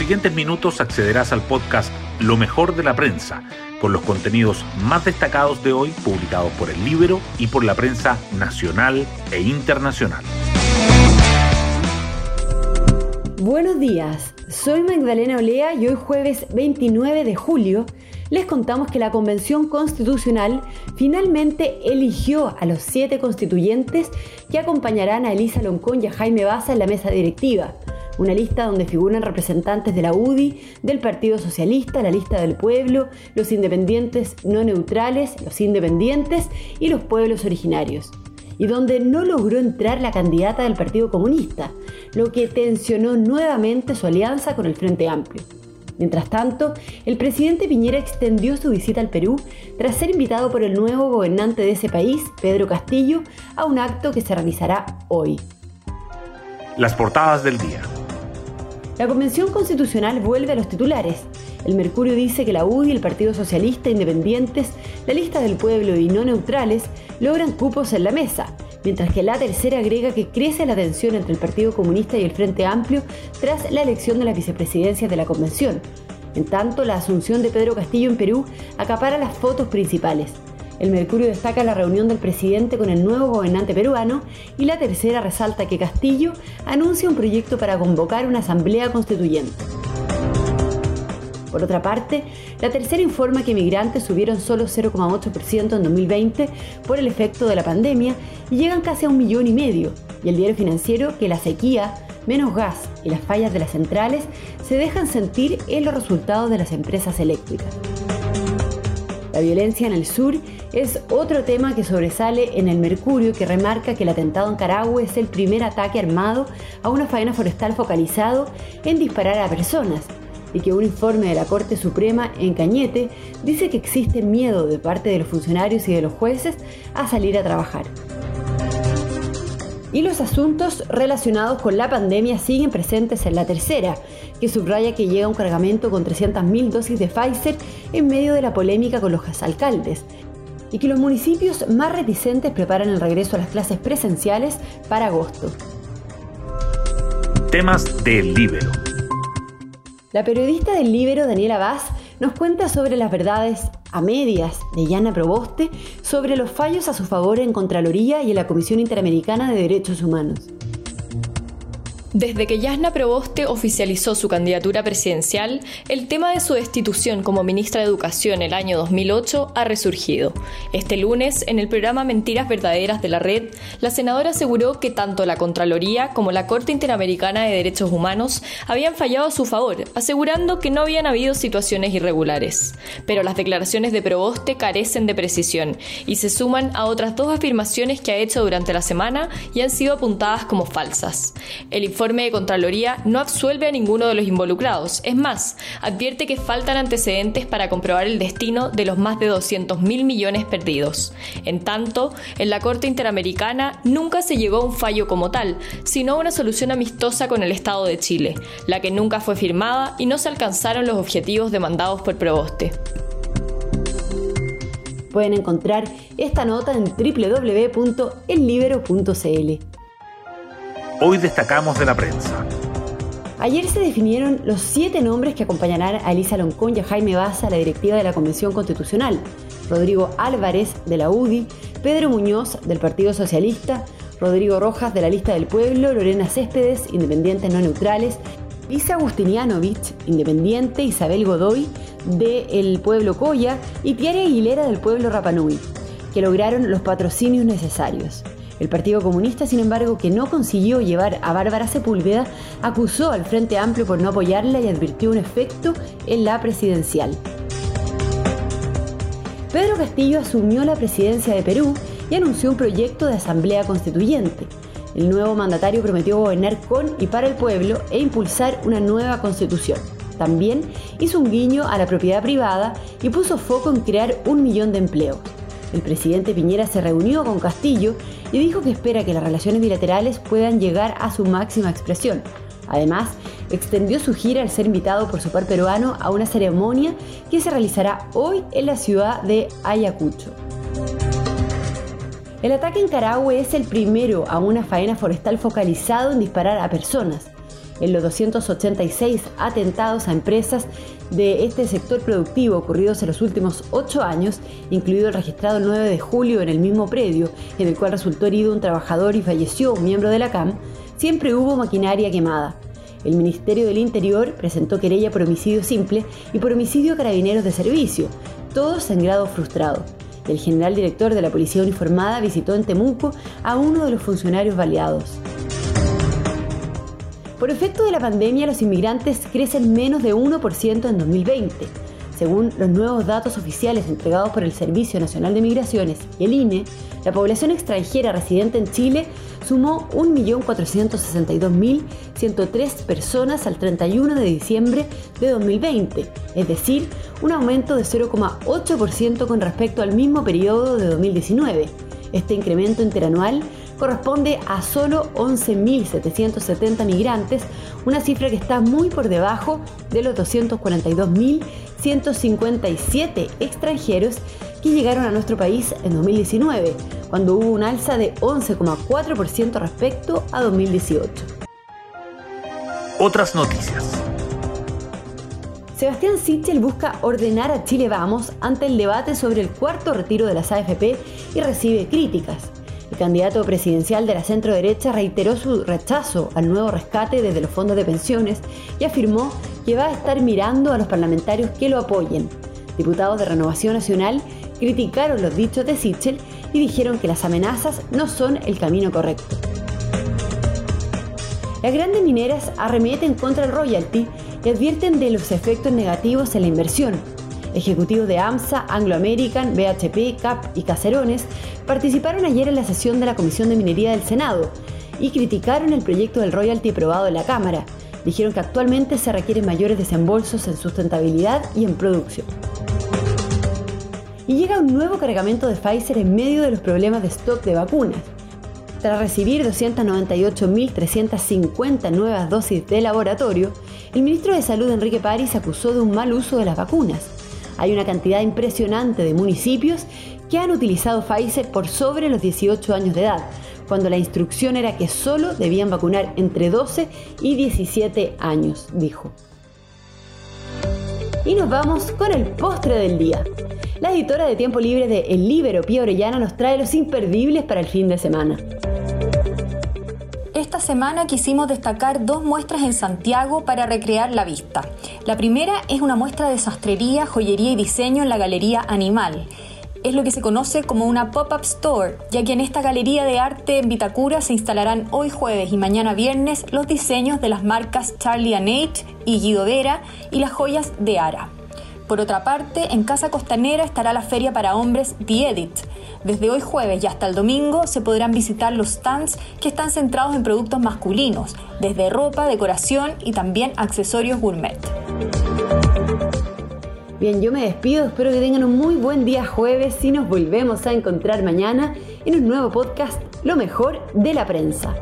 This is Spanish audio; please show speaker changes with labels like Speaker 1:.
Speaker 1: siguientes minutos accederás al podcast Lo mejor de la prensa, con los contenidos más destacados de hoy publicados por el libro y por la prensa nacional e internacional.
Speaker 2: Buenos días, soy Magdalena Olea y hoy jueves 29 de julio les contamos que la Convención Constitucional finalmente eligió a los siete constituyentes que acompañarán a Elisa Loncón y a Jaime Baza en la mesa directiva. Una lista donde figuran representantes de la UDI, del Partido Socialista, la lista del pueblo, los independientes no neutrales, los independientes y los pueblos originarios y donde no logró entrar la candidata del Partido Comunista, lo que tensionó nuevamente su alianza con el Frente Amplio. Mientras tanto, el presidente Piñera extendió su visita al Perú tras ser invitado por el nuevo gobernante de ese país, Pedro Castillo, a un acto que se realizará hoy.
Speaker 1: Las portadas del día.
Speaker 2: La Convención Constitucional vuelve a los titulares. El Mercurio dice que la UDI, el Partido Socialista, Independientes, la lista del pueblo y no neutrales logran cupos en la mesa, mientras que la tercera agrega que crece la tensión entre el Partido Comunista y el Frente Amplio tras la elección de las vicepresidencias de la Convención. En tanto, la asunción de Pedro Castillo en Perú acapara las fotos principales. El Mercurio destaca la reunión del presidente con el nuevo gobernante peruano y la tercera resalta que Castillo anuncia un proyecto para convocar una asamblea constituyente. Por otra parte, la tercera informa que migrantes subieron solo 0,8% en 2020 por el efecto de la pandemia y llegan casi a un millón y medio. Y el diario financiero que la sequía, menos gas y las fallas de las centrales se dejan sentir en los resultados de las empresas eléctricas. La violencia en el sur es otro tema que sobresale en el Mercurio que remarca que el atentado en Carahue es el primer ataque armado a una faena forestal focalizado en disparar a personas y que un informe de la Corte Suprema en Cañete dice que existe miedo de parte de los funcionarios y de los jueces a salir a trabajar. Y los asuntos relacionados con la pandemia siguen presentes en la tercera, que subraya que llega un cargamento con 300.000 dosis de Pfizer en medio de la polémica con los alcaldes, y que los municipios más reticentes preparan el regreso a las clases presenciales para agosto.
Speaker 1: Temas del libro.
Speaker 2: La periodista del Libero, Daniela Vaz, nos cuenta sobre las verdades a medias de Yana Proboste sobre los fallos a su favor en Contraloría y en la Comisión Interamericana de Derechos Humanos.
Speaker 3: Desde que Yasna Proboste oficializó su candidatura presidencial, el tema de su destitución como ministra de Educación el año 2008 ha resurgido. Este lunes, en el programa Mentiras Verdaderas de la Red, la senadora aseguró que tanto la Contraloría como la Corte Interamericana de Derechos Humanos habían fallado a su favor, asegurando que no habían habido situaciones irregulares. Pero las declaraciones de Proboste carecen de precisión y se suman a otras dos afirmaciones que ha hecho durante la semana y han sido apuntadas como falsas. El informe de Contraloría no absuelve a ninguno de los involucrados. Es más, advierte que faltan antecedentes para comprobar el destino de los más de 200 mil millones perdidos. En tanto, en la Corte Interamericana nunca se llegó a un fallo como tal, sino a una solución amistosa con el Estado de Chile, la que nunca fue firmada y no se alcanzaron los objetivos demandados por Proboste.
Speaker 2: Pueden encontrar esta nota en www.ellibero.cl.
Speaker 1: Hoy destacamos de la prensa.
Speaker 2: Ayer se definieron los siete nombres que acompañarán a Elisa Loncón y a Jaime Baza a la directiva de la Convención Constitucional. Rodrigo Álvarez, de la UDI, Pedro Muñoz, del Partido Socialista, Rodrigo Rojas, de la Lista del Pueblo, Lorena Céspedes, Independientes No Neutrales, Lisa Agustinianovich, Independiente, Isabel Godoy, de El Pueblo Coya y Tiare Aguilera, del Pueblo Rapanui, que lograron los patrocinios necesarios. El Partido Comunista, sin embargo, que no consiguió llevar a Bárbara Sepúlveda, acusó al Frente Amplio por no apoyarla y advirtió un efecto en la presidencial. Pedro Castillo asumió la presidencia de Perú y anunció un proyecto de asamblea constituyente. El nuevo mandatario prometió gobernar con y para el pueblo e impulsar una nueva constitución. También hizo un guiño a la propiedad privada y puso foco en crear un millón de empleos. El presidente Piñera se reunió con Castillo y dijo que espera que las relaciones bilaterales puedan llegar a su máxima expresión. Además, extendió su gira al ser invitado por su par peruano a una ceremonia que se realizará hoy en la ciudad de Ayacucho. El ataque en Carahue es el primero a una faena forestal focalizado en disparar a personas. En los 286 atentados a empresas de este sector productivo ocurridos en los últimos ocho años, incluido el registrado el 9 de julio en el mismo predio, en el cual resultó herido un trabajador y falleció un miembro de la CAM, siempre hubo maquinaria quemada. El Ministerio del Interior presentó querella por homicidio simple y por homicidio carabineros de servicio, todos en grado frustrado. El general director de la Policía Uniformada visitó en Temuco a uno de los funcionarios baleados. Por efecto de la pandemia, los inmigrantes crecen menos de 1% en 2020. Según los nuevos datos oficiales entregados por el Servicio Nacional de Migraciones y el INE, la población extranjera residente en Chile sumó 1.462.103 personas al 31 de diciembre de 2020, es decir, un aumento de 0,8% con respecto al mismo periodo de 2019. Este incremento interanual corresponde a solo 11.770 migrantes, una cifra que está muy por debajo de los 242.157 extranjeros que llegaron a nuestro país en 2019, cuando hubo un alza de 11,4% respecto a 2018.
Speaker 1: Otras noticias.
Speaker 2: Sebastián Sichel busca ordenar a Chile Vamos ante el debate sobre el cuarto retiro de las AFP y recibe críticas. El candidato presidencial de la centro derecha reiteró su rechazo al nuevo rescate desde los fondos de pensiones y afirmó que va a estar mirando a los parlamentarios que lo apoyen. Diputados de Renovación Nacional criticaron los dichos de Sichel y dijeron que las amenazas no son el camino correcto. Las grandes mineras arremeten contra el royalty y advierten de los efectos negativos en la inversión, Ejecutivos de AMSA, Anglo American, BHP, CAP y Cacerones participaron ayer en la sesión de la Comisión de Minería del Senado y criticaron el proyecto del royalty aprobado en la Cámara. Dijeron que actualmente se requieren mayores desembolsos en sustentabilidad y en producción. Y llega un nuevo cargamento de Pfizer en medio de los problemas de stock de vacunas. Tras recibir 298.350 nuevas dosis de laboratorio, el ministro de Salud Enrique París acusó de un mal uso de las vacunas hay una cantidad impresionante de municipios que han utilizado Pfizer por sobre los 18 años de edad, cuando la instrucción era que solo debían vacunar entre 12 y 17 años, dijo. Y nos vamos con el postre del día. La editora de tiempo libre de El Libero, Pía Orellana, nos trae los imperdibles para el fin de semana.
Speaker 4: Semana quisimos destacar dos muestras en Santiago para recrear la vista. La primera es una muestra de sastrería, joyería y diseño en la Galería Animal. Es lo que se conoce como una pop-up store, ya que en esta galería de arte en Vitacura se instalarán hoy jueves y mañana viernes los diseños de las marcas Charlie H y Guido Vera y las joyas de Ara. Por otra parte, en Casa Costanera estará la feria para hombres The Edit. Desde hoy jueves y hasta el domingo se podrán visitar los stands que están centrados en productos masculinos, desde ropa, decoración y también accesorios gourmet.
Speaker 2: Bien, yo me despido, espero que tengan un muy buen día jueves y nos volvemos a encontrar mañana en un nuevo podcast, Lo mejor de la prensa.